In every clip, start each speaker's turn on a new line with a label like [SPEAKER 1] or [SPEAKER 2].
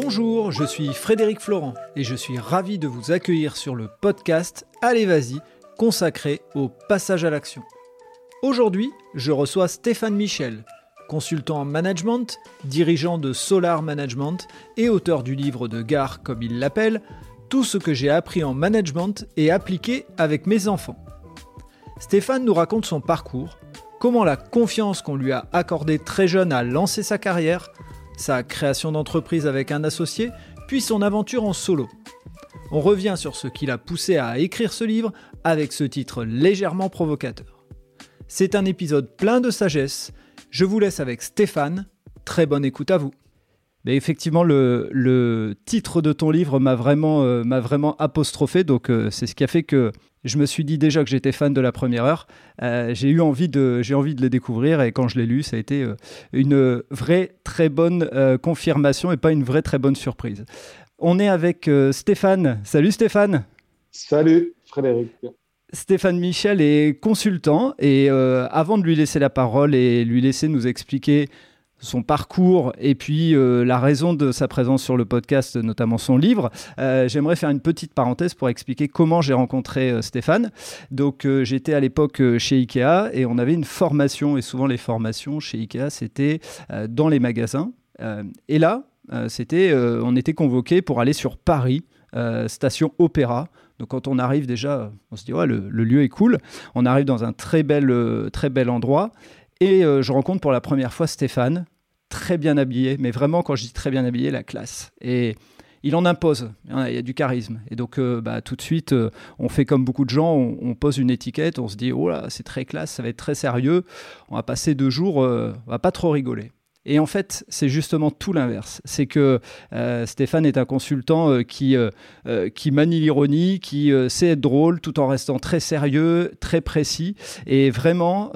[SPEAKER 1] Bonjour, je suis Frédéric Florent et je suis ravi de vous accueillir sur le podcast Allez Vas-y, consacré au passage à l'action. Aujourd'hui, je reçois Stéphane Michel, consultant en management, dirigeant de Solar Management et auteur du livre de gare comme il l'appelle, Tout ce que j'ai appris en management et appliqué avec mes enfants. Stéphane nous raconte son parcours, comment la confiance qu'on lui a accordée très jeune a lancé sa carrière, sa création d'entreprise avec un associé, puis son aventure en solo. On revient sur ce qui l'a poussé à écrire ce livre avec ce titre légèrement provocateur. C'est un épisode plein de sagesse. Je vous laisse avec Stéphane. Très bonne écoute à vous. Mais effectivement, le, titre de ton livre m'a vraiment, euh, vraiment apostrophé, donc euh, c'est ce qui a fait que je me suis dit déjà que j'étais fan de la première heure. Euh, j'ai eu envie de, j'ai envie de le découvrir et quand je l'ai lu, ça a été une vraie très bonne confirmation et pas une vraie très bonne surprise. On est avec Stéphane. Salut Stéphane.
[SPEAKER 2] Salut Frédéric.
[SPEAKER 1] Stéphane Michel est consultant et avant de lui laisser la parole et lui laisser nous expliquer son parcours et puis euh, la raison de sa présence sur le podcast, notamment son livre. Euh, j'aimerais faire une petite parenthèse pour expliquer comment j'ai rencontré euh, Stéphane. Donc j'étais à l'époque chez Ikea et on avait une formation et souvent les formations chez Ikea c'était dans les magasins. et là, c'était, on était convoqué pour aller sur Paris, station Opéra. Donc quand on arrive déjà, on se dit ouais, le, le, lieu est cool. On arrive dans un très bel, très bel endroit. Et euh, je rencontre pour la première fois Stéphane, très bien habillé, mais vraiment, quand je dis très bien habillé, la classe. Et il en impose, il y a du charisme. Et donc, euh, bah, tout de suite, euh, on fait comme beaucoup de gens, on, pose une étiquette, on se dit, oh là, c'est très classe, ça va être très sérieux, on va passer deux jours, on va pas trop rigoler. Et en fait, c'est justement tout l'inverse. C'est que euh, Stéphane est un consultant euh, qui, euh, qui manie l'ironie, qui sait être drôle tout en restant très sérieux, très précis. Et vraiment,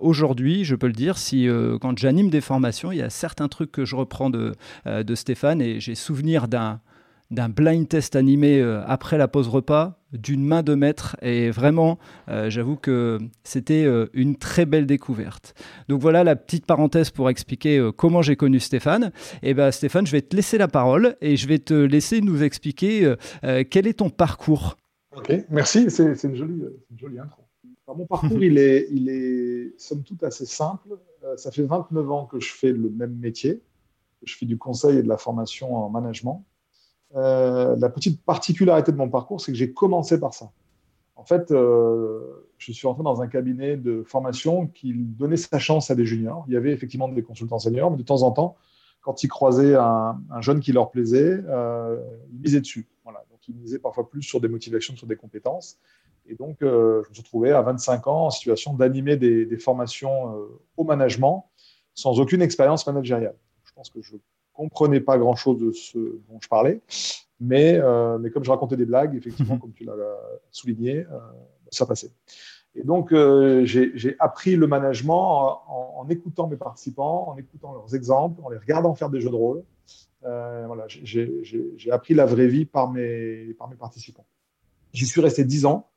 [SPEAKER 1] aujourd'hui, je peux le dire, si quand j'anime des formations, il y a certains trucs que je reprends de, de Stéphane et j'ai souvenir d'un d'un blind test animé euh, après la pause repas d'une main de maître et vraiment euh, j'avoue que c'était euh, une très belle découverte. Donc voilà la petite parenthèse pour expliquer comment j'ai connu Stéphane. Et eh ben Stéphane, je vais te laisser la parole et je vais te laisser nous expliquer quel est ton parcours.
[SPEAKER 2] Ok, merci, c'est une, jolie, une jolie intro. mon parcours, il, est, il est somme toute assez simple. ça fait 29 ans que je fais le même métier. Je fais du conseil et de la formation en management. Euh, la petite particularité de mon parcours, c'est que j'ai commencé par ça. En fait, euh, je suis rentré dans un cabinet de formation qui donnait sa chance à des juniors. Il y avait effectivement des consultants seniors, mais de temps en temps, quand ils croisaient un, jeune qui leur plaisait, euh, ils misaient dessus. Donc, ils misaient parfois plus sur des motivations que sur des compétences. Et donc, je me suis retrouvé à 25 ans en situation d'animer des, des, formations au management sans aucune expérience managériale. Je pense que je comprenais pas grand-chose de ce dont je parlais. Mais, euh, mais comme je racontais des blagues, effectivement, comme tu l'as souligné, euh, ça passait. Et donc, euh, j'ai appris le management en, écoutant mes participants, en écoutant leurs exemples, en les regardant faire des jeux de rôle. voilà, j'ai appris la vraie vie par mes, par mes participants. J'y suis resté dix ans.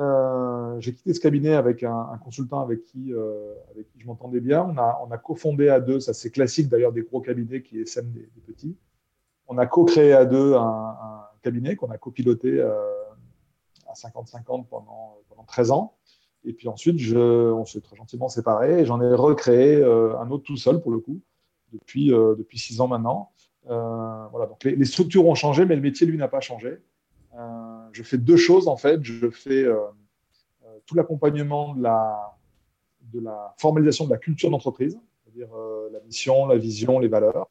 [SPEAKER 2] Euh, j'ai quitté ce cabinet avec un, consultant avec qui, euh, avec qui je m'entendais bien. On a, on a cofondé à deux, ça c'est classique d'ailleurs des gros cabinets qui essaiment des, petits. On a co-créé à deux un, cabinet qu'on a copiloté euh, à 50-50 pendant, pendant 13 ans. Et puis ensuite, on s'est très gentiment séparés et j'en ai recréé un autre tout seul pour le coup, depuis, depuis six ans maintenant. les, structures ont changé, mais le métier, lui, n'a pas changé. Euh, je fais deux choses en fait. Je fais euh, euh, tout l'accompagnement de la, de formalisation de la culture d'entreprise, c'est-à-dire la mission, la vision, les valeurs.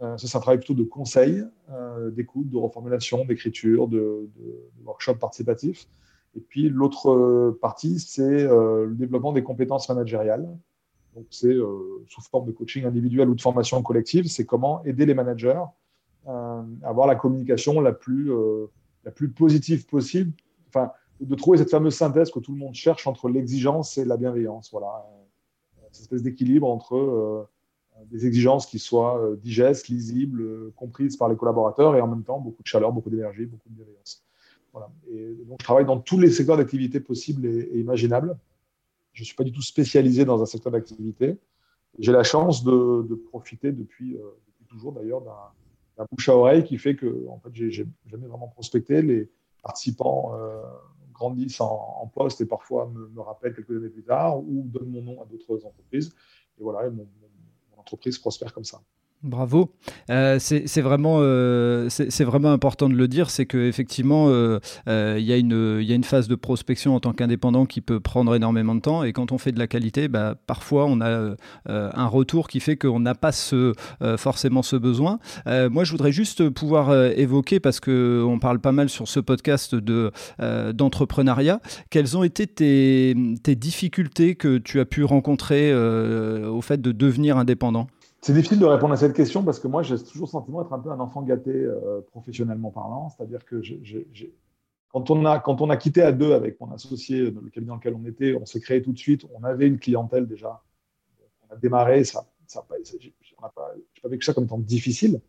[SPEAKER 2] ça, c'est un travail plutôt de conseil, d'écoute, de reformulation, d'écriture, de, de, workshop participatif. Et puis l'autre partie, c'est le développement des compétences managériales. Donc c'est sous forme de coaching individuel ou de formation collective, c'est comment aider les managers à avoir la communication la plus la plus positive possible, enfin, de trouver cette fameuse synthèse que tout le monde cherche entre l'exigence et la bienveillance. Voilà, cette espèce d'équilibre entre euh, des exigences qui soient euh, digestes, lisibles, euh, comprises par les collaborateurs et en même temps beaucoup de chaleur, beaucoup d'énergie, beaucoup de bienveillance. Voilà. Et donc, je travaille dans tous les secteurs d'activité possibles et, imaginables. Je ne suis pas du tout spécialisé dans un secteur d'activité. J'ai la chance de, profiter depuis, depuis toujours d'ailleurs d'un la bouche à oreille qui fait que en fait, j'ai jamais vraiment prospecté. Les participants euh, grandissent en, poste et parfois me, rappellent quelques années plus tard ou donnent mon nom à d'autres entreprises. Et voilà, mon entreprise prospère comme ça.
[SPEAKER 1] Bravo. Euh, c'est vraiment, euh, c'est vraiment important de le dire, c'est qu'effectivement, euh, il y, a une phase de prospection en tant qu'indépendant qui peut prendre énormément de temps. Et quand on fait de la qualité, bah, parfois on a un retour qui fait qu'on n'a pas forcément ce besoin. moi, je voudrais juste pouvoir évoquer, parce qu'on parle pas mal sur ce podcast d'entrepreneuriat, quelles ont été tes, tes, difficultés que tu as pu rencontrer au fait de devenir indépendant?
[SPEAKER 2] C'est difficile de répondre à cette question parce que moi, j'ai toujours le sentiment d'être un peu un enfant gâté euh, professionnellement parlant. C'est-à-dire que Quand, on a, quand on a quitté à deux avec mon associé, le cabinet dans lequel on était, on s'est créé tout de suite. On avait une clientèle déjà. On a démarré. Ça, ça je n'ai pas, vécu ça comme temps difficile.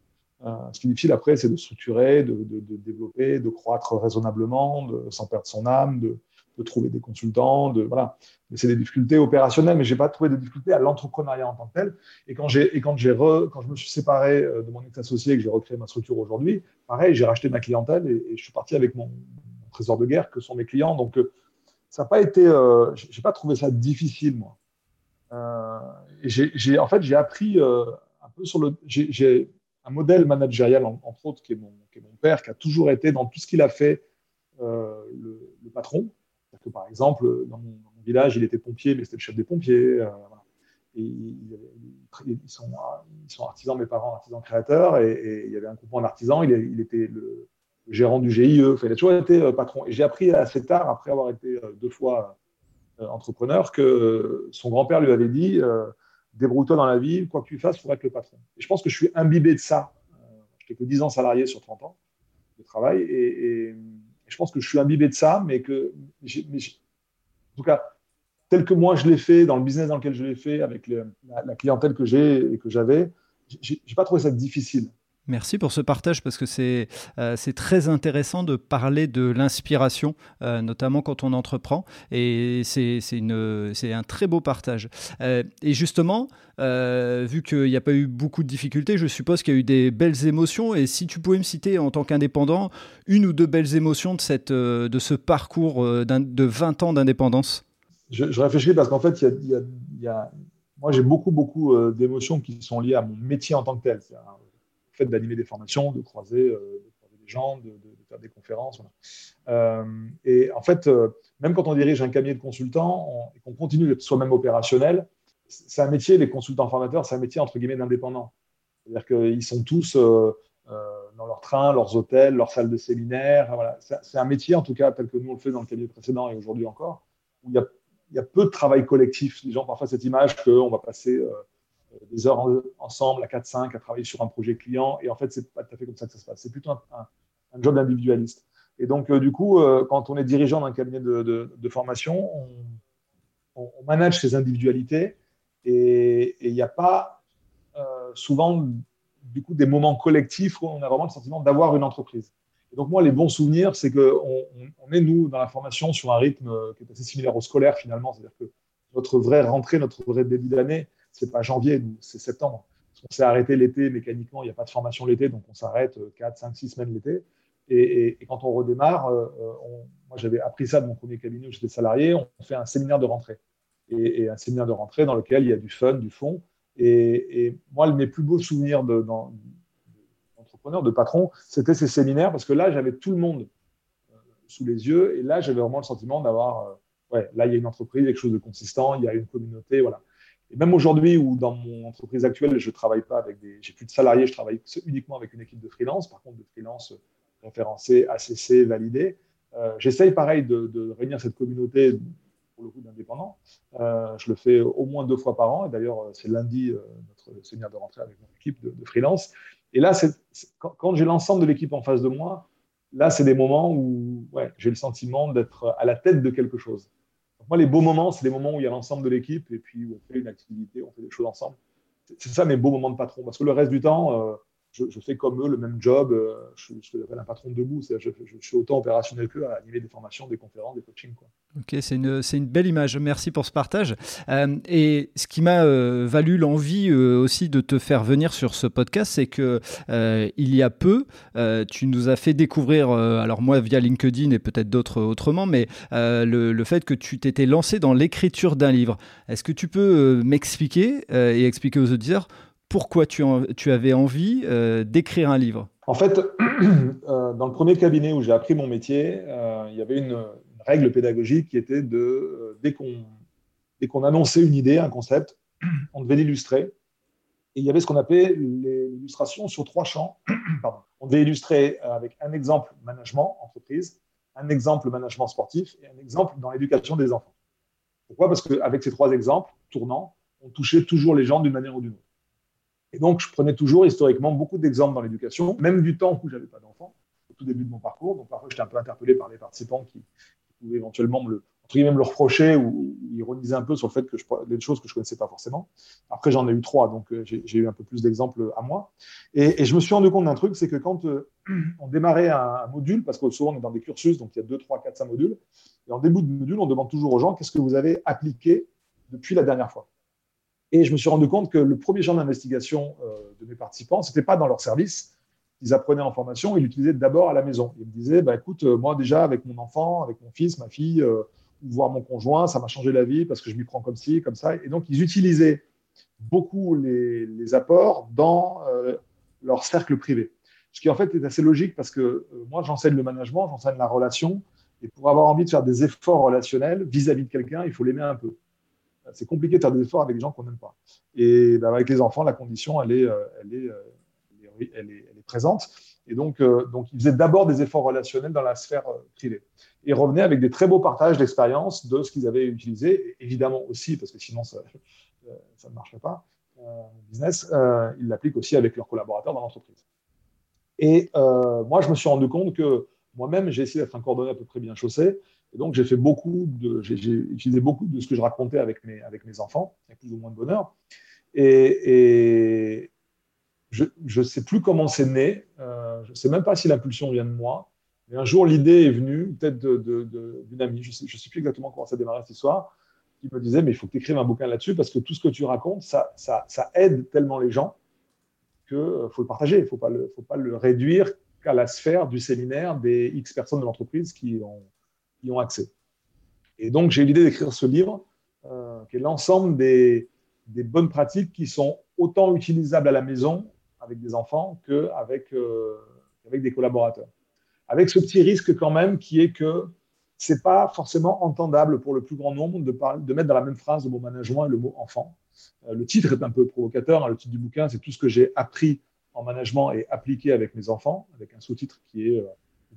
[SPEAKER 2] Euh, ce qui est difficile après, c'est de structurer, de, développer, de croître raisonnablement, sans perdre son âme, de trouver des consultants, voilà. C'est des difficultés opérationnelles, mais j'ai pas trouvé de difficultés à l'entrepreneuriat en tant que tel. Et quand j'ai et quand j'ai quand je me suis séparé euh, de mon ex-associé et que j'ai recréé ma structure aujourd'hui, pareil, j'ai racheté ma clientèle et, je suis parti avec mon, trésor de guerre que sont mes clients. Donc euh, ça n'a pas été, euh, j'ai pas trouvé ça difficile moi. Euh, en fait j'ai appris un peu sur le, j'ai un modèle managérial entre autres qui est, mon, père qui a toujours été dans tout ce qu'il a fait le patron que, par exemple, dans mon, village, il était pompier, mais c'était le chef des pompiers. Euh, ils, sont, artisans, mes parents artisans créateurs, et, il y avait un groupement d'artisans, il, était le, gérant du GIE, il a toujours été euh, patron. Et j'ai appris assez tard, après avoir été euh, deux fois entrepreneur, que son grand-père lui avait dit débrouille-toi dans la vie, quoi que tu fasses, il faudra être le patron. Et je pense que je suis imbibé de ça. Je n'étais que 10 ans salarié sur 30 ans de travail, et je pense que je suis imbibé de ça, mais que, en tout cas, tel que moi je l'ai fait, dans le business dans lequel je l'ai fait, avec la, clientèle que j'ai et que j'avais, j'ai pas trouvé ça difficile.
[SPEAKER 1] Merci pour ce partage parce que c'est euh, très intéressant de parler de l'inspiration, euh, notamment quand on entreprend. Et c'est un très beau partage. Euh, et justement, vu qu'il n'y a pas eu beaucoup de difficultés, je suppose qu'il y a eu des belles émotions. Et si tu pouvais me citer en tant qu'indépendant une ou deux belles émotions de, ce parcours de 20 ans d'indépendance?
[SPEAKER 2] Je, réfléchis parce qu'en fait, moi j'ai beaucoup, beaucoup d'émotions qui sont liées à mon métier en tant que tel fait d'animer des formations, de croiser, euh, des gens, de, faire des conférences. Euh, et en fait, euh, même quand on dirige un cabinet de consultants et qu'on continue d'être soi-même opérationnel, c'est un métier, les consultants formateurs, c'est un métier entre guillemets d'indépendant. C'est-à-dire qu'ils sont tous dans leur train, leurs hôtels, leurs salles de séminaire. Voilà. C'est un métier, en tout cas, tel que nous on le fait dans le cabinet précédent et aujourd'hui encore, où il y, a, il y, a, peu de travail collectif. Les gens parfois cette image qu'on va passer des heures ensemble à 4-5 à travailler sur un projet client. Et en fait, c'est pas tout à fait comme ça que ça se passe. C'est plutôt un, job d'individualiste. Et donc, euh, du coup, euh, quand on est dirigeant d'un cabinet de, formation, on, manage ses individualités et il n'y a pas euh, souvent, du coup, des moments collectifs où on a vraiment le sentiment d'avoir une entreprise. Et donc, moi, les bons souvenirs, c'est qu'on on est, nous, dans la formation, sur un rythme qui est assez similaire au scolaire, finalement. C'est-à-dire que notre vraie rentrée, notre vrai début d'année, c'est pas janvier, c'est septembre. On s'est arrêté l'été mécaniquement, il n'y a pas de formation l'été, donc on s'arrête 4, 5, 6 semaines l'été. Et, quand on redémarre, euh, moi j'avais appris ça de mon premier cabinet où j'étais salarié, on fait un séminaire de rentrée. Et, un séminaire de rentrée dans lequel il y a du fun, du fond. Et, moi, mes plus beaux souvenirs d'entrepreneur, de, patron, c'était ces séminaires parce que là, j'avais tout le monde euh, sous les yeux. Et là, j'avais vraiment le sentiment d'avoir, euh, ouais, là, il y a une entreprise, quelque chose de consistant, il y a une communauté, voilà. Et même aujourd'hui, où dans mon entreprise actuelle, je travaille pas avec des, j'ai plus de salariés, je travaille uniquement avec une équipe de freelance. Par contre, de freelance référencés, ACC, validés. Euh, j'essaye pareil de, réunir cette communauté pour le coup d'indépendants. Euh, je le fais au moins deux fois par an. Et d'ailleurs, c'est lundi euh, notre séminaire de rentrée avec mon équipe de, freelance. Et là, quand, j'ai l'ensemble de l'équipe en face de moi, là, c'est des moments où j'ai le sentiment d'être à la tête de quelque chose moi, les beaux moments, c'est les moments où il y a l'ensemble de l'équipe et puis où on fait une activité, on fait des choses ensemble. C'est ça mes beaux moments de patron. Parce que le reste du temps, je, fais comme eux le même job. Euh, je, je suis un patron debout. Je, je, suis autant opérationnel qu'eux à animer des formations, des conférences, des coachings.
[SPEAKER 1] Ok, c'est une, belle image. Merci pour ce partage. Euh, et ce qui m'a euh, valu l'envie aussi de te faire venir sur ce podcast, c'est que il y a peu, tu nous as fait découvrir, alors moi via LinkedIn et peut-être d'autres autrement, mais le, fait que tu t'étais lancé dans l'écriture d'un livre. Est-ce que tu peux m'expliquer et expliquer aux auditeurs pourquoi tu, avais envie euh, d'écrire un livre?
[SPEAKER 2] En fait, euh, dans le premier cabinet où j'ai appris mon métier, euh, il y avait une, règle pédagogique qui était de, dès qu'on annonçait une idée, un concept, on devait l'illustrer. Et il y avait ce qu'on appelait l'illustration sur trois champs. On devait illustrer avec un exemple management, entreprise, un exemple management sportif et un exemple dans l'éducation des enfants. Pourquoi? Parce qu'avec ces trois exemples tournants, on touchait toujours les gens d'une manière ou d'une autre. Et donc, je prenais toujours historiquement beaucoup d'exemples dans l'éducation, même du temps où j'avais pas d'enfants, au tout début de mon parcours. Donc, parfois, j'étais un peu interpellé par les participants qui, pouvaient éventuellement me le, même le reprocher ou, ironiser un peu sur le fait que je des choses que je connaissais pas forcément. Après, j'en ai eu trois, donc euh, j'ai eu un peu plus d'exemples à moi. Et, je me suis rendu compte d'un truc, c'est que quand euh, on démarrait un, module, parce que souvent on est dans des cursus, donc il y a deux, trois, quatre, cinq modules, et en début de module, on demande toujours aux gens qu'est-ce que vous avez appliqué depuis la dernière fois? Et je me suis rendu compte que le premier genre d'investigation euh, de mes participants, ce n'était pas dans leur service. Ils apprenaient en formation, ils l'utilisaient d'abord à la maison. Ils me disaient, bah, écoute, euh, moi déjà, avec mon enfant, avec mon fils, ma fille, euh, voir mon conjoint, ça m'a changé la vie parce que je m'y prends comme ci, comme ça. Et donc, ils utilisaient beaucoup les, apports dans leur cercle privé. Ce qui en fait est assez logique parce que moi, j'enseigne le management, j'enseigne la relation. Et pour avoir envie de faire des efforts relationnels vis-à-vis -vis de quelqu'un, il faut l'aimer un peu c'est compliqué de faire des efforts avec des gens qu'on n'aime pas. Et bah, avec les enfants, la condition, elle est, euh, elle est, euh, elle est, présente. Et donc, euh, donc, ils faisaient d'abord des efforts relationnels dans la sphère privée. Et revenaient avec des très beaux partages d'expérience de ce qu'ils avaient utilisé, évidemment aussi, parce que sinon, ça, ça ne marcherait pas, business, ils l'appliquent aussi avec leurs collaborateurs dans l'entreprise. Et moi, je me suis rendu compte que moi-même, j'ai essayé d'être un cordonnier à peu près bien chaussé. Et donc, j'ai fait beaucoup de, utilisé beaucoup de ce que je racontais avec mes, enfants, avec plus ou moins de bonheur. Et, je ne sais plus comment c'est né. Euh, je ne sais même pas si l'impulsion vient de moi. Mais un jour, l'idée est venue, peut-être d'une amie, je ne sais, plus exactement comment ça a démarré cette histoire, qui me disait, mais il faut que tu écrives un bouquin là-dessus parce que tout ce que tu racontes, ça, aide tellement les gens qu'il euh, faut le partager. Il ne faut pas le réduire qu'à la sphère du séminaire des X personnes de l'entreprise qui ont ont accès. Et donc, j'ai eu l'idée d'écrire ce livre, euh, qui est l'ensemble des, bonnes pratiques qui sont autant utilisables à la maison avec des enfants qu'avec euh, avec des collaborateurs. Avec ce petit risque quand même qui est que c'est pas forcément entendable pour le plus grand nombre de, de mettre dans la même phrase le mot management et le mot enfant. Euh, le titre est un peu provocateur. Hein. le titre du bouquin, c'est tout ce que j'ai appris en management et appliqué avec mes enfants, avec un sous-titre qui est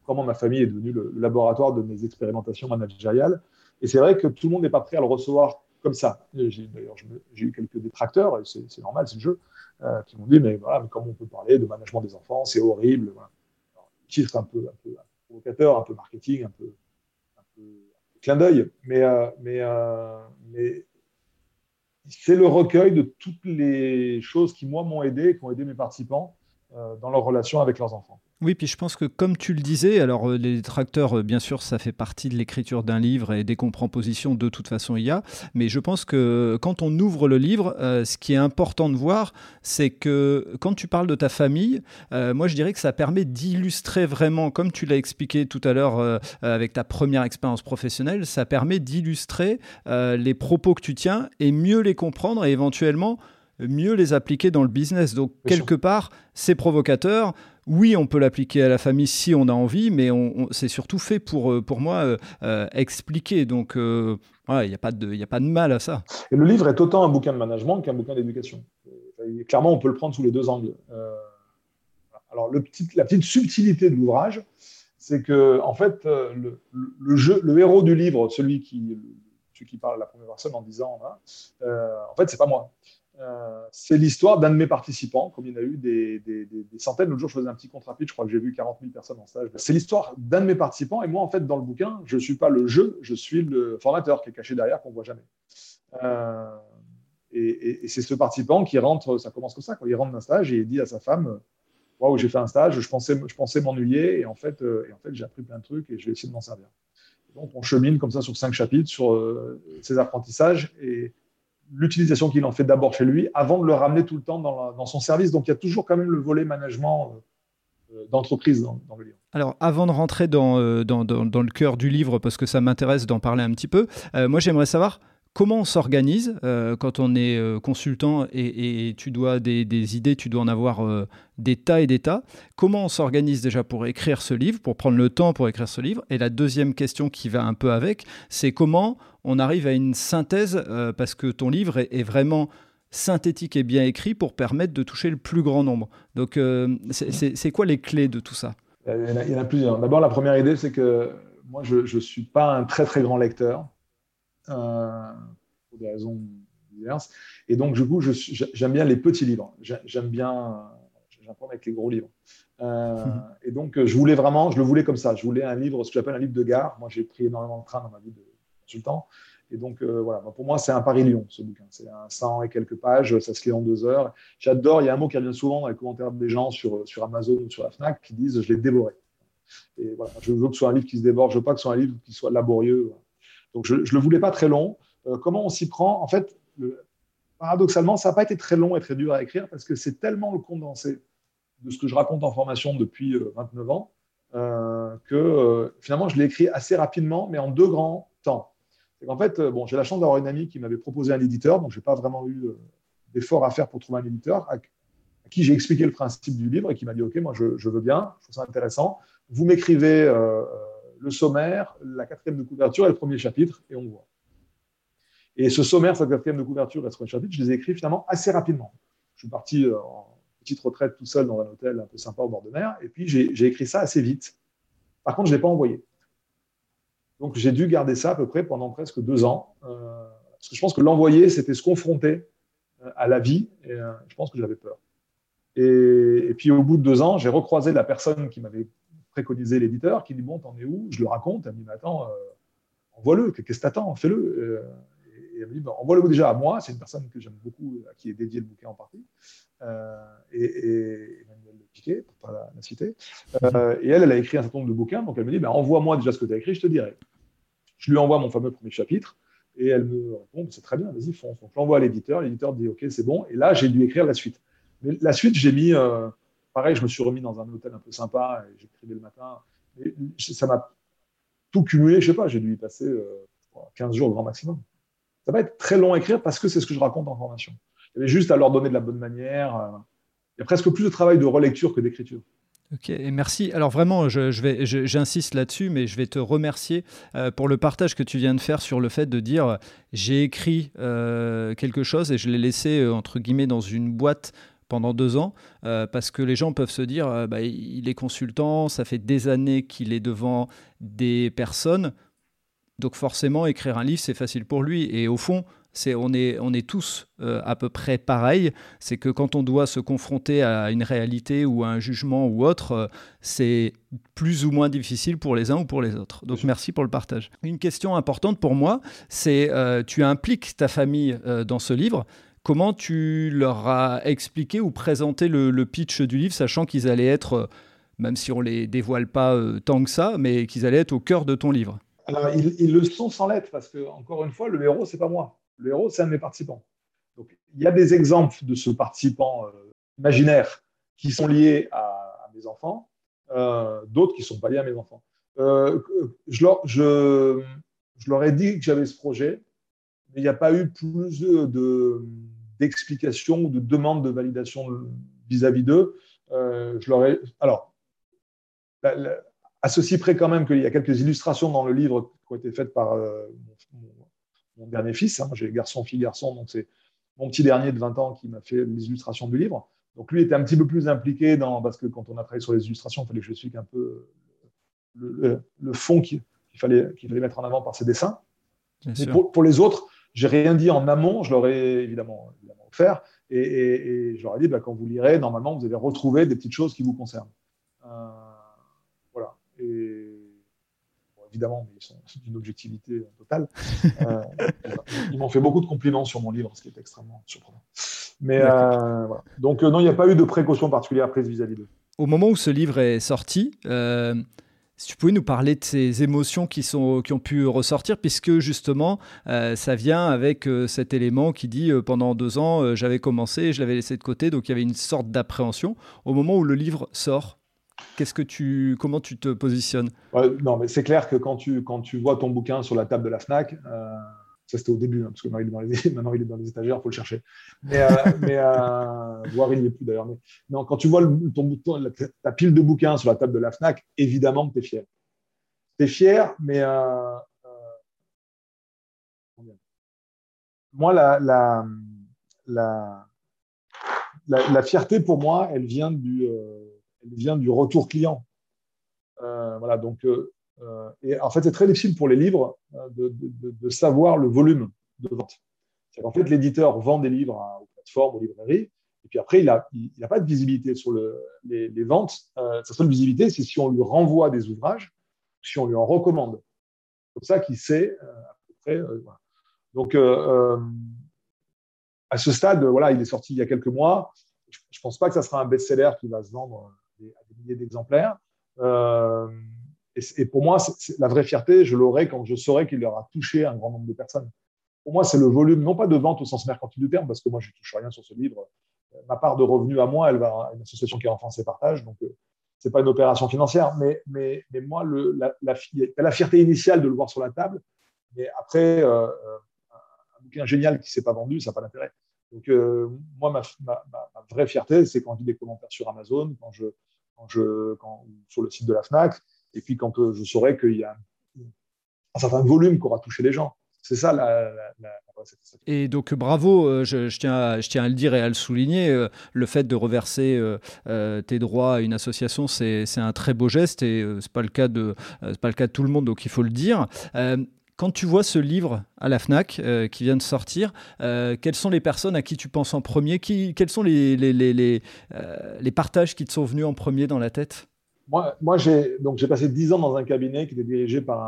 [SPEAKER 2] comment ma famille est devenue le, laboratoire de mes expérimentations managériales. Et c'est vrai que tout le monde n'est pas prêt à le recevoir comme ça. D'ailleurs, j'ai eu quelques détracteurs, c'est normal, c'est le jeu, euh, qui m'ont dit mais, voilà, mais comment on peut parler de management des enfants C'est horrible. Titre un peu, un peu, provocateur, un peu marketing, un peu, un peu, clin d'œil. Mais, euh, mais, euh, mais c'est le recueil de toutes les choses qui, moi, m'ont aidé, qui ont aidé mes participants dans leur relation avec leurs enfants.
[SPEAKER 1] Oui, puis je pense que comme tu le disais, alors euh, les tracteurs, euh, bien sûr, ça fait partie de l'écriture d'un livre et des compositions, de toute façon, il y a. Mais je pense que quand on ouvre le livre, euh, ce qui est important de voir, c'est que quand tu parles de ta famille, moi je dirais que ça permet d'illustrer vraiment, comme tu l'as expliqué tout à l'heure avec ta première expérience professionnelle, ça permet d'illustrer les propos que tu tiens et mieux les comprendre et éventuellement mieux les appliquer dans le business. Donc, quelque part, c'est provocateur oui, on peut l'appliquer à la famille si on a envie, mais on, c'est surtout fait pour, euh, pour moi, euh, euh, expliquer. Donc, il n'y a, pas de, a pas de mal à ça.
[SPEAKER 2] Et le livre est autant un bouquin de management qu'un bouquin d'éducation. Clairement, on peut le prendre sous les deux angles. alors, la petite subtilité de l'ouvrage, c'est que, en fait, le, héros du livre, celui qui, celui qui parle à la première personne en disant, hein, en fait, c'est pas moi. Euh, c'est l'histoire d'un de mes participants, comme il y en a eu des, centaines. L'autre jour, je faisais un petit contre je crois que j'ai vu 40 000 personnes en stage. C'est l'histoire d'un de mes participants, et moi, en fait, dans le bouquin, je ne suis pas le jeu, je suis le formateur qui est caché derrière, qu'on ne voit jamais. Euh, et, c'est ce participant qui rentre, ça commence comme ça, quand il rentre d'un stage et il dit à sa femme où j'ai fait un stage, je pensais, je pensais m'ennuyer et en fait, et en fait j'ai appris plein de trucs et je vais essayer de m'en servir. Donc, on chemine comme ça sur cinq chapitres sur ses apprentissages et l'utilisation qu'il en fait d'abord chez lui avant de le ramener tout le temps dans, son service. Donc, il y a toujours quand même le volet management d'entreprise dans, le livre.
[SPEAKER 1] Alors, avant de rentrer dans, dans, le cœur du livre, parce que ça m'intéresse d'en parler un petit peu, moi j'aimerais savoir comment on s'organise euh, quand on est euh, consultant et, tu dois des, idées, tu dois en avoir euh, des tas et des tas. Comment on s'organise déjà pour écrire ce livre, pour prendre le temps pour écrire ce livre? Et la deuxième question qui va un peu avec, c'est comment on arrive à une synthèse, parce que ton livre est, vraiment synthétique et bien écrit pour permettre de toucher le plus grand nombre. Donc, c'est quoi les clés de tout ça?
[SPEAKER 2] Il y, en a, plusieurs. D'abord, la première idée, c'est que moi, je ne suis pas un très, très grand lecteur. Euh, pour des raisons diverses. Et donc, du coup, j'aime bien les petits livres. J'aime bien, j'apprends avec les gros livres. Euh, et donc, je voulais vraiment, je le voulais comme ça. Je voulais un livre, ce que j'appelle un livre de gare. Moi, j'ai pris énormément de train dans ma vie de Et donc, euh, voilà, pour moi, c'est un Paris-Lyon, ce bouquin. C'est un 100 et quelques pages, ça se lit en deux heures. J'adore, il y a un mot qui revient souvent dans les commentaires des gens sur, sur Amazon ou sur la FNAC qui disent « je l'ai dévoré ». Et voilà, je veux que ce soit un livre qui se dévore, je veux pas que ce soit un livre qui soit laborieux. Donc, je ne le voulais pas très long. Euh, comment on s'y prend? En fait, paradoxalement, ça n'a pas été très long et très dur à écrire parce que c'est tellement le condensé de ce que je raconte en formation depuis 29 euh, ans euh, que finalement, je l'ai écrit assez rapidement, mais en deux grands temps. En fait, bon, j'ai la chance d'avoir une amie qui m'avait proposé un éditeur, donc je n'ai pas vraiment eu d'effort à faire pour trouver un éditeur, à, qui j'ai expliqué le principe du livre et qui m'a dit, OK, moi, je, veux bien, je trouve ça intéressant. Vous m'écrivez le sommaire, la quatrième de couverture et le premier chapitre, et on voit. Et ce sommaire, cette quatrième de couverture et ce premier chapitre, je les ai écrits finalement assez rapidement. Je suis parti euh, en petite retraite tout seul dans un hôtel un peu sympa au bord de mer, et puis j'ai écrit ça assez vite. Par contre, je ne l'ai pas envoyé. Donc j'ai dû garder ça à peu près pendant presque deux ans, euh, parce que je pense que l'envoyer, c'était se confronter euh, à la vie, et je pense que j'avais peur. Et, puis au bout de deux ans, j'ai recroisé la personne qui m'avait préconisé l'éditeur, qui dit Bon, t'en es où? Je le raconte. Elle me dit Mais attends, euh, envoie-le, qu'est-ce que t'attends? Fais-le. Euh, et elle me dit bah, Envoie-le déjà à moi. C'est une personne que j'aime beaucoup, à qui est dédié le bouquin en partie. Euh, et, et, Piquet, pour pas la, citer. et elle, elle a écrit un certain nombre de bouquins. Donc elle me dit bah, Envoie-moi déjà ce que tu as écrit, je te dirai. Je lui envoie mon fameux premier chapitre. Et elle me répond C'est très bien, vas-y, fonce. Donc je l'envoie à l'éditeur. L'éditeur dit Ok, c'est bon. Et là, j'ai dû écrire la suite. Mais la suite, j'ai mis pareil, je me suis remis dans un hôtel un peu sympa et j'écrivais le matin. Ça m'a tout cumulé, je sais pas, j'ai dû y passer 15 euh, jours au grand maximum. Ça va être très long à écrire parce que c'est ce que je raconte en formation. Il y avait juste à leur donner de la bonne manière. Euh, il y a presque plus de travail de relecture que d'écriture.
[SPEAKER 1] Ok, merci. Alors vraiment, je, j'insiste là-dessus, mais je vais te remercier euh, pour le partage que tu viens de faire sur le fait de dire j'ai écrit quelque chose et je l'ai laissé entre guillemets dans une boîte pendant deux ans, euh, parce que les gens peuvent se dire, euh, bah, il est consultant, ça fait des années qu'il est devant des personnes, donc forcément, écrire un livre, c'est facile pour lui. Et au fond, c'est, on, est, on est tous euh, à peu près pareils. C'est que quand on doit se confronter à une réalité ou à un jugement ou autre, c'est plus ou moins difficile pour les uns ou pour les autres. Donc merci pour le partage. Une question importante pour moi, c'est tu impliques ta famille dans ce livre. Comment tu leur as expliqué ou présenté le, pitch du livre, sachant qu'ils allaient être, euh, même si on les dévoile pas euh, tant que ça, mais qu'ils allaient être au cœur de ton livre?
[SPEAKER 2] Alors, ils, le sont sans lettres, parce que, encore une fois, le héros, c'est pas moi. Le héros, c'est un de mes participants. Donc, il y a des exemples de ce participant euh, imaginaire qui sont liés à, mes enfants, d'autres qui ne sont pas liés à mes enfants. je, leur, je, leur, ai dit que j'avais ce projet, mais il n'y a pas eu plus de d'explication ou de demande de validation vis-à-vis d'eux. Euh, je leur ai... Alors, à ceci près quand même qu'il y a quelques illustrations dans le livre qui ont été faites par euh, mon, dernier fils. Hein. J'ai garçon, fille, garçon, donc c'est mon petit dernier de 20 ans qui m'a fait les illustrations du livre. Donc lui était un petit peu plus impliqué dans, parce que quand on a travaillé sur les illustrations, il fallait que je explique un peu le, fond qu'il fallait, qu'il fallait mettre en avant par ses dessins. Mais pour, pour, les autres, j'ai rien dit en amont, je leur ai évidemment, offert, et, je leur ai dit, bah, quand vous lirez, normalement, vous allez retrouver des petites choses qui vous concernent. Euh, voilà. Et évidemment, ils sont d'une objectivité totale. Euh, ils m'ont fait beaucoup de compliments sur mon livre, ce qui est extrêmement surprenant. Mais voilà. Donc, non, il n'y a pas eu de précaution particulière prise vis-à-vis d'eux.
[SPEAKER 1] Au moment où ce livre est sorti, si tu pouvais nous parler de ces émotions qui, sont, qui ont pu ressortir, puisque justement, euh, ça vient avec euh, cet élément qui dit euh, pendant deux ans, j'avais commencé, je l'avais laissé de côté, donc il y avait une sorte d'appréhension. Au moment où le livre sort, qu'est-ce que tu, comment tu te positionnes?
[SPEAKER 2] Non, mais c'est clair que quand tu, quand tu vois ton bouquin sur la table de la Fnac, ça, c'était au début, hein, parce que maintenant il, est dans les, maintenant il étagères, faut le chercher. Mais, euh, euh, voir, il n'y est plus d'ailleurs. Mais quand tu vois ton, ton, ta pile de bouquins sur la table de la Fnac, évidemment que tu es fier. Tu es fier, mais euh, euh, moi, la, la, la, la, fierté pour moi, elle vient du, euh, elle vient du retour client. voilà, donc euh, et en fait, c'est très difficile pour les livres euh, de, savoir le volume de vente. En fait, l'éditeur vend des livres aux plateformes, aux librairies, et puis après, il n'a a pas de visibilité sur le, les, ventes. Euh, sa seule visibilité, c'est si on lui renvoie des ouvrages, si on lui en recommande. C'est comme ça qu'il sait à peu près. Donc, à ce stade, voilà, il est sorti il y a quelques mois. Je ne pense pas que ça sera un best-seller qui va se vendre à des milliers d'exemplaires. Euh, et, pour moi, la vraie fierté, je l'aurai quand je saurai qu'il aura touché un grand nombre de personnes. Pour moi, c'est le volume, non pas de vente au sens mercantile du terme, parce que moi, je ne touche rien sur ce livre. Ma part de revenus à moi, elle va à une association qui est en France et partage, donc euh, ce n'est pas une opération financière. Mais, mais, mais moi, le, la, la, fierté initiale de le voir sur la table, mais après, euh, euh, un bouquin génial qui ne s'est pas vendu, ça n'a pas d'intérêt. Donc, moi, ma, vraie fierté, c'est quand je lis des commentaires sur Amazon, quand je, sur le site de la FNAC, et puis quand euh, je saurai qu'il y a un certain volume qui aura touché les gens. C'est ça la,
[SPEAKER 1] Et donc bravo, euh, je, tiens à, je tiens à le dire et à le souligner, euh, le fait de reverser tes droits à une association, c'est un très beau geste et ce n'est pas, pas le cas de tout le monde, donc il faut le dire. Quand tu vois ce livre à la FNAC qui vient de sortir, quelles sont les personnes à qui tu penses en premier? Quels sont les, les, partages qui te sont venus en premier dans la tête?
[SPEAKER 2] Moi, moi j'ai passé dix ans dans un cabinet qui était dirigé par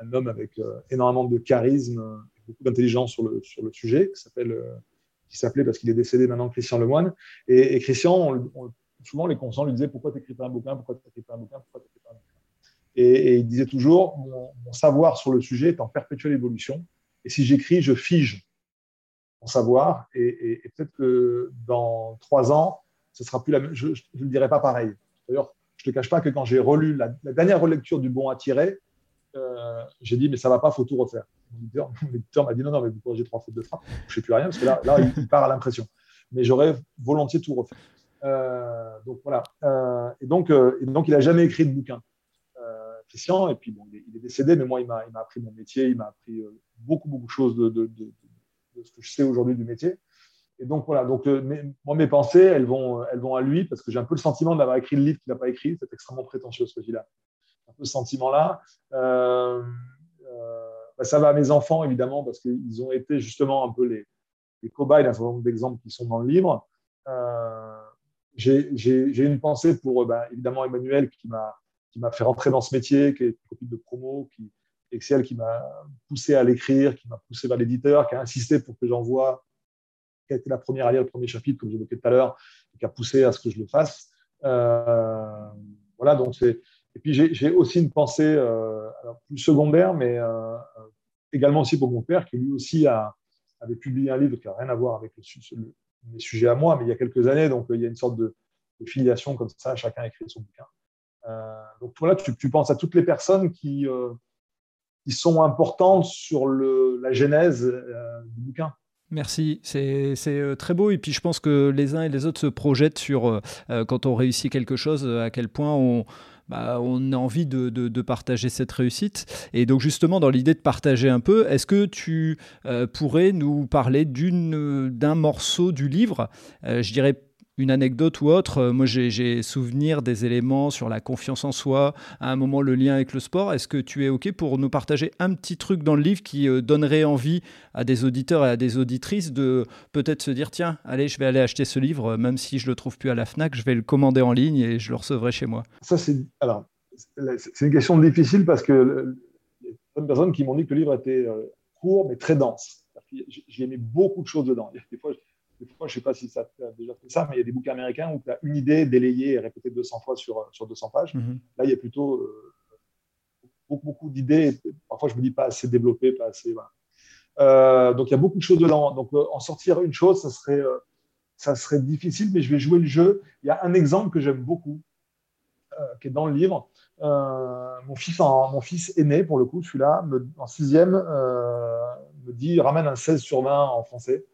[SPEAKER 2] un, homme avec euh, énormément de charisme et beaucoup d'intelligence sur le, sur le sujet, qui euh, s'appelait parce qu'il est décédé maintenant Christian Lemoine. Et, et Christian, souvent les conscients lui disaient pourquoi tu n'écris pas un bouquin, pourquoi tu n'écris pas un bouquin, pourquoi tu pas un bouquin? Et, il disait toujours mon, savoir sur le sujet est en perpétuelle évolution. Et si j'écris, je fige mon savoir. Et, peut-être que dans trois ans, ce sera plus la même. Je ne le dirai pas pareil. D'ailleurs, je ne te cache pas que quand j'ai relu la, dernière relecture du Bon à tirer, euh, j'ai dit, mais ça ne va pas, il faut tout refaire. Mon éditeur, m'a dit, non, non, mais vous corrigez trois fautes de frappe. Je ne sais plus rien, parce que là, il part à l'impression. Mais j'aurais volontiers tout refait. Euh, donc voilà. Euh, et donc, il n'a jamais écrit de bouquin. Et puis bon, il est, décédé, mais moi, il m'a appris mon métier, il m'a appris beaucoup, beaucoup de choses de, ce que je sais aujourd'hui du métier. Et donc voilà, donc euh, moi mes pensées, elles vont, elles vont à lui parce que j'ai un peu le sentiment d'avoir écrit le livre qu'il n'a pas écrit. C'est extrêmement prétentieux ce que j'ai là. Un peu ce sentiment-là. Euh, euh, bah, ça va à mes enfants évidemment parce qu'ils ont été justement un peu les, cobayes d'un certain nombre d'exemples qui sont dans le livre. j'ai une pensée pour bah, évidemment Emmanuel qui m'a qui m'a fait rentrer dans ce métier, qui est une copine de promo, qui, Excel qui m'a poussé à l'écrire, qui m'a poussé vers l'éditeur, qui a insisté pour que j'envoie qui a été la première à lire le premier chapitre, comme j'évoquais tout à l'heure, et qui a poussé à ce que je le fasse. Euh, voilà, donc c'est. Et puis j'ai aussi une pensée euh, plus secondaire, mais euh, également aussi pour mon père, qui lui aussi a, avait publié un livre qui n'a rien à voir avec le, mes sujets à moi, mais il y a quelques années, donc il y a une sorte de, filiation comme ça, chacun écrit son bouquin. Donc voilà, tu, tu, penses à toutes les personnes qui, qui sont importantes sur la genèse du bouquin.
[SPEAKER 1] Merci, c'est euh, très beau. Et puis je pense que les uns et les autres se projettent sur, euh, euh, quand on réussit quelque chose, à quel point on, bah, a envie de, de, partager cette réussite. Et donc justement, dans l'idée de partager un peu, est-ce que tu pourrais nous parler d'un morceau du livre? Je dirais une anecdote ou autre. Euh, moi, j'ai souvenir des éléments sur la confiance en soi, à un moment le lien avec le sport. Est-ce que tu es OK pour nous partager un petit truc dans le livre qui euh, donnerait envie à des auditeurs et à des auditrices de peut-être se dire tiens, allez, je vais aller acheter ce livre, même si je le trouve plus à la Fnac, je vais le commander en ligne et je le recevrai chez moi.
[SPEAKER 2] Ça, c'est alors c'est une question difficile parce que il y personnes qui m'ont dit que le livre était euh, court mais très dense. J'ai mis beaucoup de choses dedans. Des fois, des fois, je ne sais pas si ça a déjà fait ça, mais il y a des bouquins américains où tu as une idée délayée et répétée 200 fois sur, sur 200 pages. Mhm. Là, il y a plutôt euh, beaucoup, beaucoup d'idées. Parfois, je me dis pas assez développé, pas assez. Euh, donc, il y a beaucoup de choses dedans. Donc, euh, en sortir une chose, ça serait, ça serait difficile, mais je vais jouer le jeu. Il y a un exemple que j'aime beaucoup, qui est dans le livre. mon, fils en, mon fils aîné, pour le coup, celui-là, en sixième, me dit ramène un 16 sur 20 en français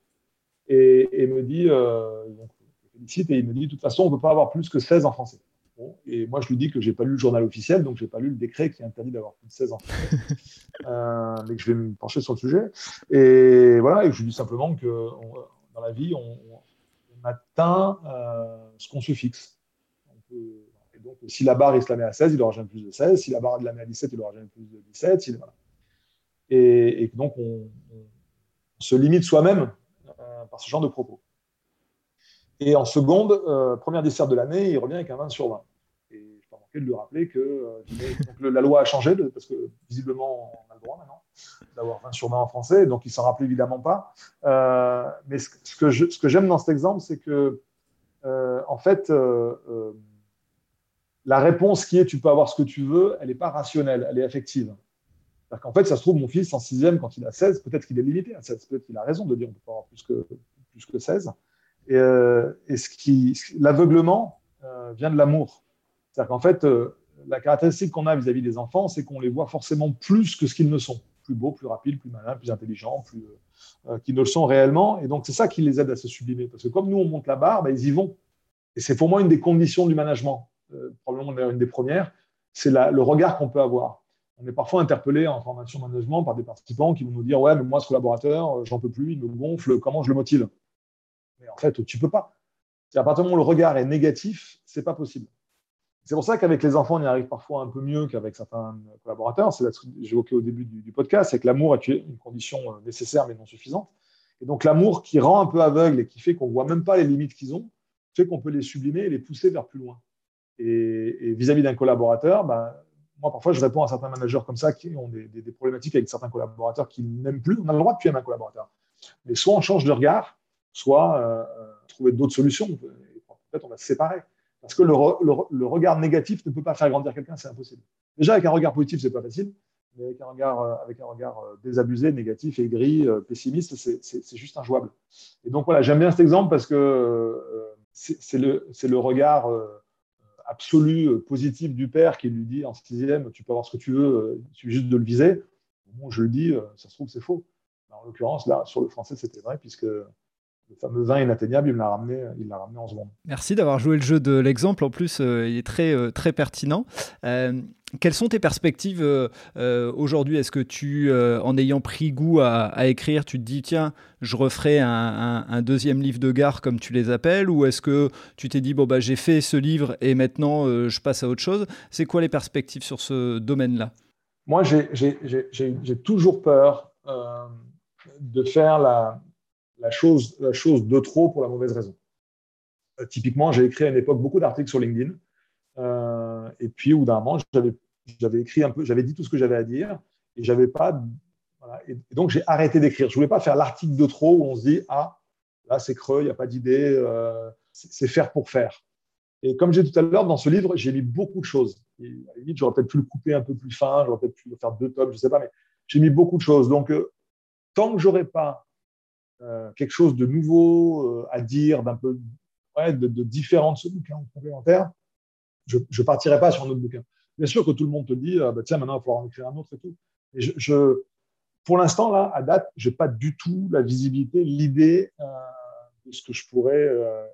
[SPEAKER 2] et, me dit, euh, donc, félicite, et il me dit, de toute façon, on ne peut pas avoir plus que 16 en français. et moi, je lui dis que je n'ai pas lu le journal officiel, donc je n'ai pas lu le décret qui interdit d'avoir plus de 16 en français, euh, mais que je vais me pencher sur le sujet. Et voilà, et je lui dis simplement que dans la vie, on, atteint euh, ce qu'on se fixe. et donc, si la barre, il se la met à 16, il n'aura jamais plus de 16. Si la barre, il la met à 17, il n'aura jamais plus de 17. voilà. et, donc, on, on se limite soi-même par ce genre de propos. Et en seconde, euh, première dessert de l'année, il revient avec un 20 sur 20. Et je pas manquer de lui rappeler que euh, la loi a changé, parce que visiblement, on a le droit maintenant d'avoir 20 sur 20 en français, donc il ne s'en rappelait évidemment pas. Euh, mais ce, que ce que j'aime dans cet exemple, c'est que, en fait, la réponse qui est tu peux avoir ce que tu veux, elle n'est pas rationnelle, elle est affective. En fait, ça se trouve, mon fils, en sixième, quand il a 16, peut-être qu'il est limité à 16, peut-être qu'il a raison de dire qu'on ne peut pas avoir plus que, plus que 16. Et, euh, ce qui, l'aveuglement euh, vient de l'amour. C'est-à-dire qu'en fait, euh, la caractéristique qu'on a vis-à-vis des enfants, c'est qu'on les voit forcément plus que ce qu'ils ne sont. Plus beaux, plus rapides, plus malins, plus intelligents, plus, qu'ils ne le sont réellement. Et donc, c'est ça qui les aide à se sublimer. Parce que comme nous, on monte la barre, bah, ils y vont. Et c'est pour moi une des conditions du management, probablement une des premières, c'est le regard qu'on peut avoir on est parfois interpellé en formation management par des participants qui vont nous dire Ouais, mais moi, ce collaborateur, euh, j'en peux plus, il me gonfle, comment je le motive? Mais en fait, tu peux pas. À partir du moment où le regard est négatif, c'est pas possible. C'est pour ça qu'avec les enfants, on y arrive parfois un peu mieux qu'avec certains collaborateurs. C'est ce que j'évoquais au début du, podcast c'est que l'amour est une condition euh, nécessaire mais non suffisante. Et donc, l'amour qui rend un peu aveugle et qui fait qu'on ne voit même pas les limites qu'ils ont, fait qu'on peut les sublimer et les pousser vers plus loin. Et vis-à-vis d'un collaborateur, ben, moi, parfois, je réponds à certains managers comme ça qui ont des, problématiques avec certains collaborateurs qui n'aiment plus. On a le droit de tuer un collaborateur. Mais soit on change de regard, soit euh, trouver d'autres solutions. Peut-être on va se séparer. Parce que le, regard négatif ne peut pas faire grandir quelqu'un, c'est impossible. Déjà, avec un regard positif, c'est pas facile. Mais avec un regard, euh, avec un regard euh, désabusé, négatif, aigri, pessimiste, c'est juste injouable. Et donc voilà, j'aime bien cet exemple parce que c'est le, le, regard absolu euh, positif du père qui lui dit en sixième, tu peux avoir ce que tu veux, euh, il suffit juste de le viser. Bon, je le dis, euh, ça se trouve, c'est faux. En l'occurrence, là, sur le français, c'était vrai, puisque le fameux 20 inatteignable, il l'a ramené, il l'a ramené en seconde.
[SPEAKER 1] Merci d'avoir joué le jeu de l'exemple. En plus, il est très, très pertinent. Quelles sont tes perspectives aujourd'hui? Est-ce que tu, en ayant pris goût à, écrire, tu te dis, tiens, je referai un, deuxième livre de gare comme tu les appelles? Ou est-ce que tu t'es dit, bon, bah, j'ai fait ce livre et maintenant je passe à autre chose? C'est quoi les perspectives sur ce domaine-là?
[SPEAKER 2] Moi, j'ai toujours peur de faire la, chose, de trop pour la mauvaise raison. Euh, typiquement, j'ai écrit à une époque beaucoup d'articles sur LinkedIn. Euh, et puis, au bout d'un moment, j'avais écrit un peu, j'avais dit tout ce que j'avais à dire et j'avais pas. et, donc, j'ai arrêté d'écrire. Je voulais pas faire l'article de trop où on se dit ah là c'est creux, il n'y a pas d'idée, euh, c'est faire pour faire. Et comme j'ai dit tout à l'heure, dans ce livre, j'ai mis beaucoup de choses. j'aurais peut-être pu le couper un peu plus fin, j'aurais peut-être pu le faire deux tomes, je sais pas, mais j'ai mis beaucoup de choses. Donc, tant que j'aurais pas euh, quelque chose de nouveau euh, à dire, d'un peu de, différent de ce bouquin complémentaire, je ne partirai pas sur un autre bouquin. Bien sûr que tout le monde te dit, ah, bah, tiens, maintenant, il va falloir en écrire un autre et tout. Je, pour l'instant, là, à date, je n'ai pas du tout la visibilité, l'idée euh, de ce que je pourrais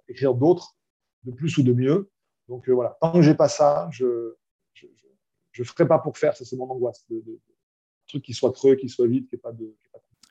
[SPEAKER 2] écrire d'autre, de plus ou de mieux. Donc voilà, tant que je n'ai pas ça, je ne ferai pas pour faire. Ça, c'est mon angoisse. De, truc qui soit creux, qui soit vide, qui n'ait pas de.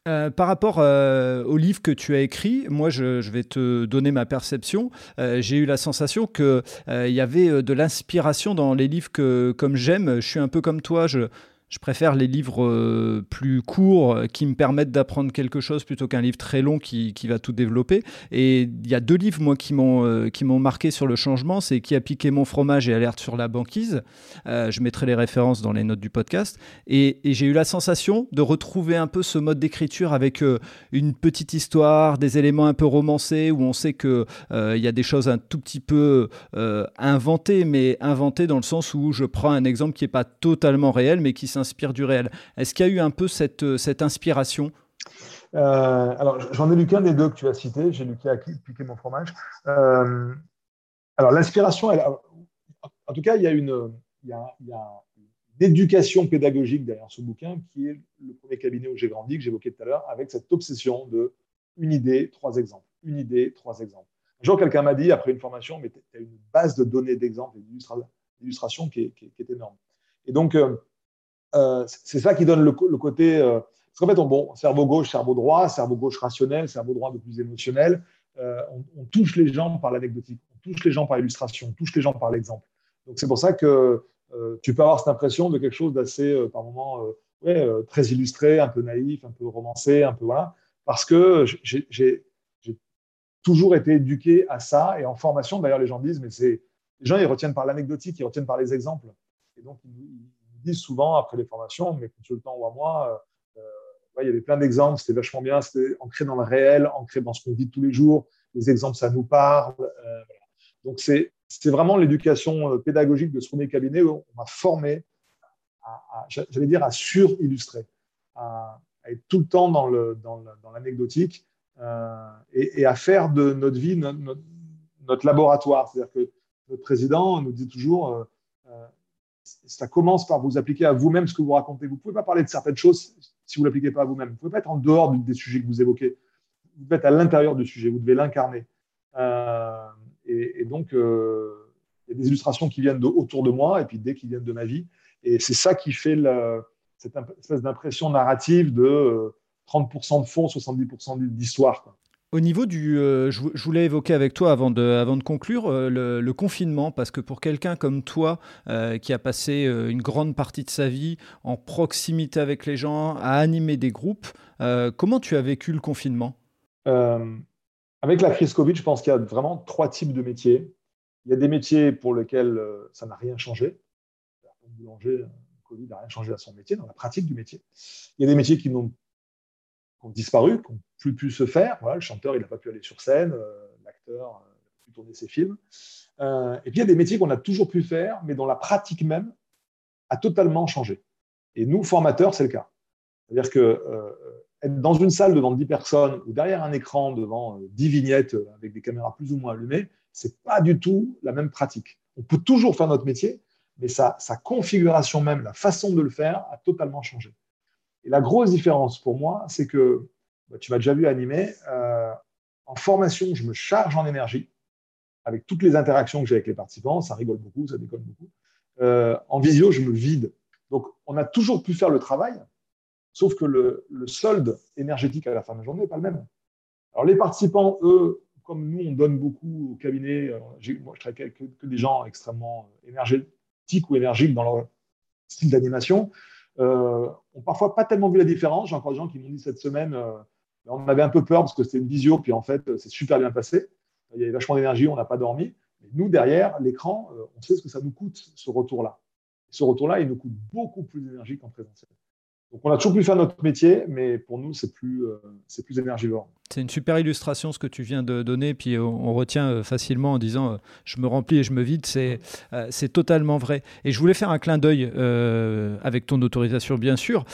[SPEAKER 1] Euh, par rapport euh, au livre que tu as écrit, moi je, vais te donner ma perception. Euh, j'ai eu la sensation qu'il y avait de l'inspiration dans les livres que, comme j'aime, je suis un peu comme toi, je, je préfère les livres euh, plus courts euh, qui me permettent d'apprendre quelque chose plutôt qu'un livre très long qui, qui, va tout développer. Et il y a deux livres, moi, qui m'ont euh, marqué sur le changement. C'est Qui a piqué mon fromage et Alerte sur la banquise. je mettrai les références dans les notes du podcast. Et, j'ai eu la sensation de retrouver un peu ce mode d'écriture avec une petite histoire, des éléments un peu romancés où on sait qu'il il y a des choses un tout petit peu inventées, mais inventées dans le sens où je prends un exemple qui n'est pas totalement réel, mais qui s'inspire du réel. Est-ce qu'il y a eu un peu cette, euh, cette inspiration?
[SPEAKER 2] Euh, alors, j'en ai lu qu'un des deux que tu as cité. J'ai lu qui a piqué mon fromage. Euh, alors, l'inspiration, en tout cas, il y a une, il y a, une éducation pédagogique derrière ce bouquin qui est le premier cabinet où j'ai grandi, que j'évoquais tout à l'heure, avec cette obsession de une idée, trois exemples. Une idée, trois exemples. Un jour, quelqu'un m'a dit, après une formation, mais tu as une base de données d'exemples et d'illustrations qui, est énorme. Et donc, c'est ça qui donne le, côté. Euh, parce qu'en fait, on, bon, cerveau gauche, cerveau droit, cerveau gauche rationnel, cerveau droit de plus émotionnel. Euh, on, touche les gens par l'anecdotique, on touche les gens par l'illustration, on touche les gens par l'exemple. Donc c'est pour ça que tu peux avoir cette impression de quelque chose d'assez, par moments, très illustré, un peu naïf, un peu romancé, un peu voilà. Parce que j'ai toujours été éduqué à ça. Et en formation, d'ailleurs, les gens disent, mais c'est les gens, ils retiennent par l'anecdotique, ils retiennent par les exemples. Et donc, ils, disent souvent après les formations, mes consultants ou à moi, euh, il y avait plein d'exemples, c'était vachement bien, c'était ancré dans le réel, ancré dans ce qu'on vit tous les jours. Les exemples, ça nous parle. Euh, Donc, c'est vraiment l'éducation euh, pédagogique de ce premier cabinet où on m'a formé à, j'allais dire, à sur-illustrer, à, être tout le temps dans l'anecdotique dans et, et, à faire de notre vie notre, laboratoire. C'est-à-dire que notre président nous dit toujours ça commence par vous appliquer à vous-même ce que vous racontez. Vous ne pouvez pas parler de certaines choses si vous ne l'appliquez pas à vous-même. Vous ne pouvez pas être en dehors des sujets que vous évoquez. Vous devez être à l'intérieur du sujet, vous devez l'incarner. Euh, et, donc, euh, il y a des illustrations qui viennent autour de moi et puis des qui viennent de ma vie. Et c'est ça qui fait cette espèce d'impression narrative de 30% euh, de fond, 70% d'histoire.
[SPEAKER 1] Au niveau du, euh, je, voulais évoquer avec toi avant de, avant de conclure euh, le, confinement, parce que pour quelqu'un comme toi euh, qui a passé une grande partie de sa vie en proximité avec les gens, à animer des groupes, comment tu as vécu le confinement?
[SPEAKER 2] Avec la crise Covid, je pense qu'il y a vraiment trois types de métiers. Il y a des métiers pour lesquels ça n'a rien changé. Un boulanger, Covid n'a rien changé à son métier, dans la pratique du métier. Il y a des métiers qui n'ont ont disparu, qui n'ont plus pu se faire. Le chanteur, il n'a pas pu aller sur scène, euh, l'acteur euh, n'a pas pu tourner ses films. Euh, et puis, il y a des métiers qu'on a toujours pu faire, mais dont la pratique même a totalement changé. Et nous, formateurs, c'est le cas. C'est-à-dire que être dans une salle devant 10 personnes ou derrière un écran devant 10 vignettes avec des caméras plus ou moins allumées, c'est pas du tout la même pratique. On peut toujours faire notre métier, mais sa configuration même, la façon de le faire a totalement changé. La grosse différence pour moi, c'est que, bah, tu m'as déjà vu animer, euh, en formation, je me charge en énergie avec toutes les interactions que j'ai avec les participants, ça rigole beaucoup, ça déconne beaucoup. Euh, en visio, je me vide. Donc, on a toujours pu faire le travail, sauf que le, solde énergétique à la fin de la journée n'est pas le même. Alors, les participants, eux, comme nous, on donne beaucoup au cabinet, euh, moi, je travaille avec que, des gens extrêmement énergétiques ou énergiques dans leur style d'animation ont parfois pas tellement vu la différence. J'ai encore des gens qui m'ont dit cette semaine, euh, on avait un peu peur parce que c'était une visio, puis en fait, c'est super bien passé. Il y avait vachement d'énergie, on n'a pas dormi. Mais nous, derrière l'écran, euh, on sait ce que ça nous coûte, ce retour-là. Ce retour-là, il nous coûte beaucoup plus d'énergie qu'en présentiel. Donc, on a toujours pu faire notre métier, mais pour nous, c'est plus, euh, c'est plus énergivore.
[SPEAKER 1] C'est une super illustration ce que tu viens de donner, puis on, retient euh, facilement en disant euh, je me remplis et je me vide, c'est c'est totalement vrai. Et je voulais faire un clin d'œil, avec ton autorisation bien sûr.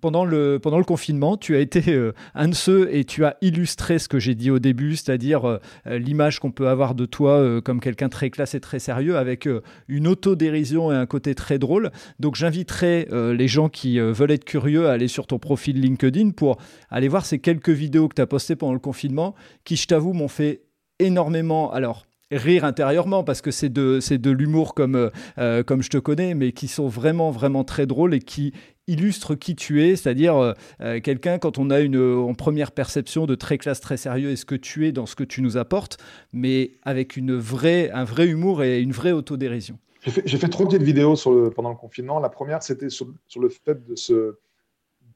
[SPEAKER 1] pendant, le, pendant le confinement, tu as été un de ceux et tu as illustré ce que j'ai dit au début, c'est-à-dire l'image qu'on peut avoir de toi comme quelqu'un très classe et très sérieux, avec une autodérision et un côté très drôle. Donc j'inviterai les gens qui veulent être curieux à aller sur ton profil LinkedIn pour aller voir ces quelques vidéos que tu as postées pendant le confinement qui, je t'avoue, m'ont fait énormément. Alors, rire intérieurement parce que c'est de, c'est de l'humour comme, euh, euh, comme je te connais, mais qui sont vraiment, vraiment très drôles et qui illustrent qui tu es, c'est-à-dire euh, quelqu'un quand on a une en première perception de très classe, très sérieux, et ce que tu es dans ce que tu nous apportes, mais avec une vraie, un vrai humour et une vraie autodérision.
[SPEAKER 2] J'ai fait, trois petites vidéos sur pendant le confinement. La première, c'était sur, le fait de se,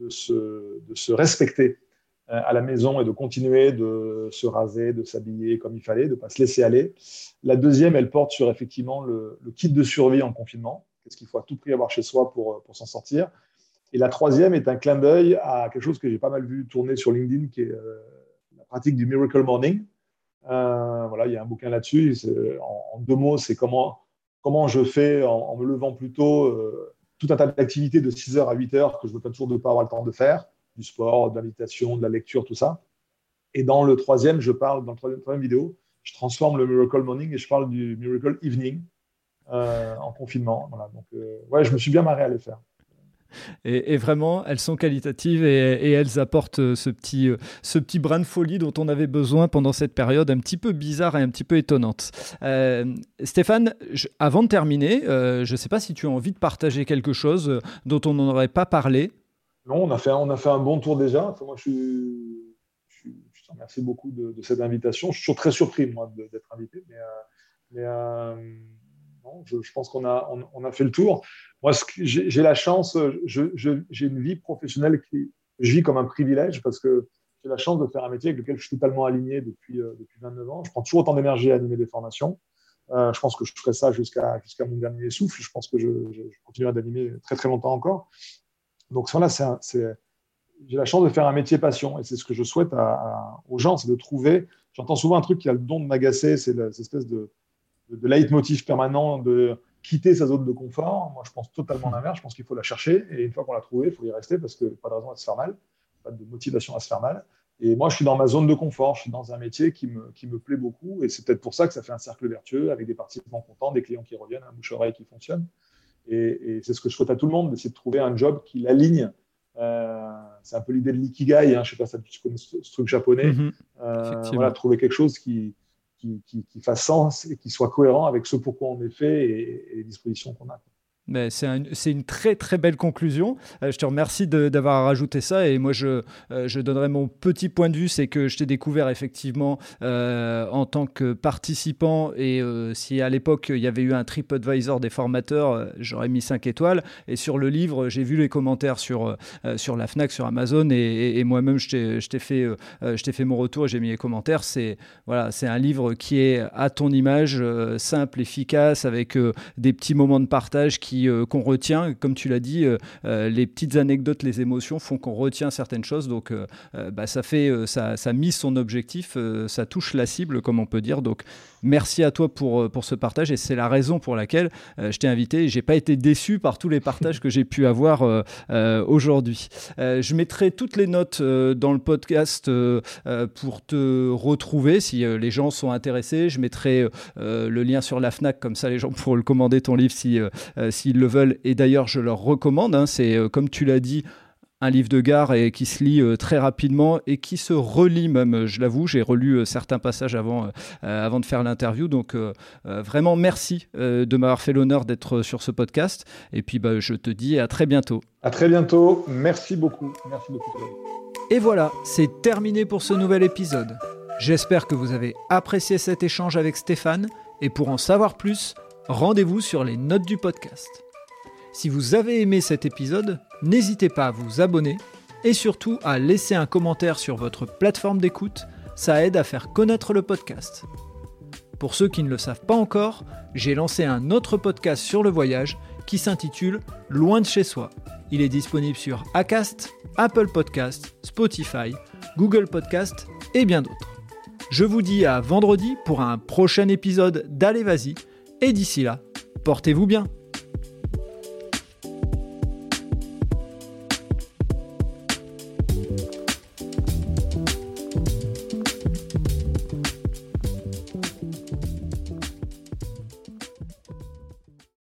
[SPEAKER 2] de se, respecter euh, à la maison et de continuer de se raser, de s'habiller comme il fallait, de ne pas se laisser aller. La deuxième, elle porte sur effectivement le, kit de survie en confinement. Qu'est-ce qu'il faut à tout prix avoir chez soi pour, pour s'en sortir Et la troisième est un clin d'œil à quelque chose que j'ai pas mal vu tourner sur LinkedIn, qui est euh, la pratique du Miracle Morning. Euh, voilà, il y a un bouquin là-dessus. En, deux mots, c'est comment, comment je fais en, me levant plus tôt euh, tout un tas d'activités de 6h à 8h que je me donne toujours de ne pas avoir le temps de faire, du sport, de la méditation, de la lecture, tout ça. Et dans le troisième, je parle, dans la troisième, vidéo, je transforme le Miracle Morning et je parle du Miracle Evening euh, en confinement. Donc, ouais, je me suis bien marré à les faire.
[SPEAKER 1] Et, vraiment, elles sont qualitatives et, elles apportent euh, ce petit, euh, ce petit brin de folie dont on avait besoin pendant cette période un petit peu bizarre et un petit peu étonnante. Euh, Stéphane, avant de terminer, je ne sais pas si tu as envie de partager quelque chose dont on n'en aurait pas parlé.
[SPEAKER 2] Non, on a fait, on a fait un bon tour déjà. moi, je, je, te remercie beaucoup de, cette invitation. Je suis toujours très surpris, moi, d'être invité. Mais, je, pense qu'on a, on, a fait le tour. Moi, j'ai la chance, j'ai une vie professionnelle qui je vis comme un privilège parce que j'ai la chance de faire un métier avec lequel je suis totalement aligné depuis, euh, depuis 29 ans. Je prends toujours autant d'énergie à animer des formations. Euh, je pense que je ferai ça jusqu'à jusqu'à mon dernier souffle. Je pense que je, continuerai d'animer très très longtemps encore. Donc voilà, c'est j'ai la chance de faire un métier passion et c'est ce que je souhaite aux gens, c'est de trouver. J'entends souvent un truc qui a le don de m'agacer, c'est cette espèce de, de, leitmotiv permanent de quitter sa zone de confort. Moi, je pense totalement l'inverse. Je pense qu'il faut la chercher et une fois qu'on l'a trouvée, il faut y rester parce que pas de raison à se faire mal, pas de motivation à se faire mal. Et moi, je suis dans ma zone de confort. Je suis dans un métier qui me, qui me plaît beaucoup et c'est peut-être pour ça que ça fait un cercle vertueux avec des participants contents, des clients qui reviennent, un bouche-oreille qui fonctionne. Et, c'est ce que je souhaite à tout le monde, d'essayer de trouver un job qui l'aligne. Euh, c'est un peu l'idée de l'ikigai. Hein. Je ne sais pas si tu connais ce, truc japonais. Mm-hmm. Euh, voilà, trouver quelque chose qui, qui, fasse sens et qui soit cohérent avec ce pourquoi on est fait et, et les dispositions qu'on a.
[SPEAKER 1] C'est une très très belle conclusion. Euh, je te remercie d'avoir rajouté ça et moi je, euh, je donnerai mon petit point de vue, c'est que je t'ai découvert effectivement euh, en tant que participant et si à l'époque il y avait eu un TripAdvisor des formateurs, j'aurais mis 5 étoiles et sur le livre j'ai vu les commentaires sur, sur la FNAC, sur Amazon et, moi-même je t'ai fait, fait mon retour et j'ai mis les commentaires. C'est voilà, un livre qui est à ton image, simple, efficace, avec des petits moments de partage qui euh, qu'on retient. Comme tu l'as dit, euh, euh, les petites anecdotes, les émotions font qu'on retient certaines choses. Donc, bah, ça fait, ça, ça mise son objectif, ça touche la cible, comme on peut dire. Donc, merci à toi pour, pour ce partage et c'est la raison pour laquelle je t'ai invité. J'ai pas été déçu par tous les partages que j'ai pu avoir aujourd'hui. je mettrai toutes les notes dans le podcast pour te retrouver si les gens sont intéressés. Je mettrai le lien sur la Fnac comme ça les gens pourront le commander ton livre si, si s'ils le veulent. Et d'ailleurs, je leur recommande. Hein, c'est, euh, comme tu l'as dit, un livre de gare et qui se lit euh, très rapidement et qui se relit même, je l'avoue, j'ai relu euh, certains passages avant, avant de faire l'interview, donc vraiment merci de m'avoir fait l'honneur d'être sur ce podcast et puis bah, je te dis à très bientôt.
[SPEAKER 2] À très bientôt, merci beaucoup. Merci beaucoup.
[SPEAKER 1] Et voilà, c'est terminé pour ce nouvel épisode. J'espère que vous avez apprécié cet échange avec Stéphane et pour en savoir plus, rendez-vous sur les notes du podcast. Si vous avez aimé cet épisode, n'hésitez pas à vous abonner et surtout à laisser un commentaire sur votre plateforme d'écoute, ça aide à faire connaître le podcast. Pour ceux qui ne le savent pas encore, j'ai lancé un autre podcast sur le voyage qui s'intitule Loin de chez soi. Il est disponible sur Acast, Apple Podcast, Spotify, Google Podcast et bien d'autres. Je vous dis à vendredi pour un prochain épisode d'Allez Vas-y et d'ici là, portez-vous bien.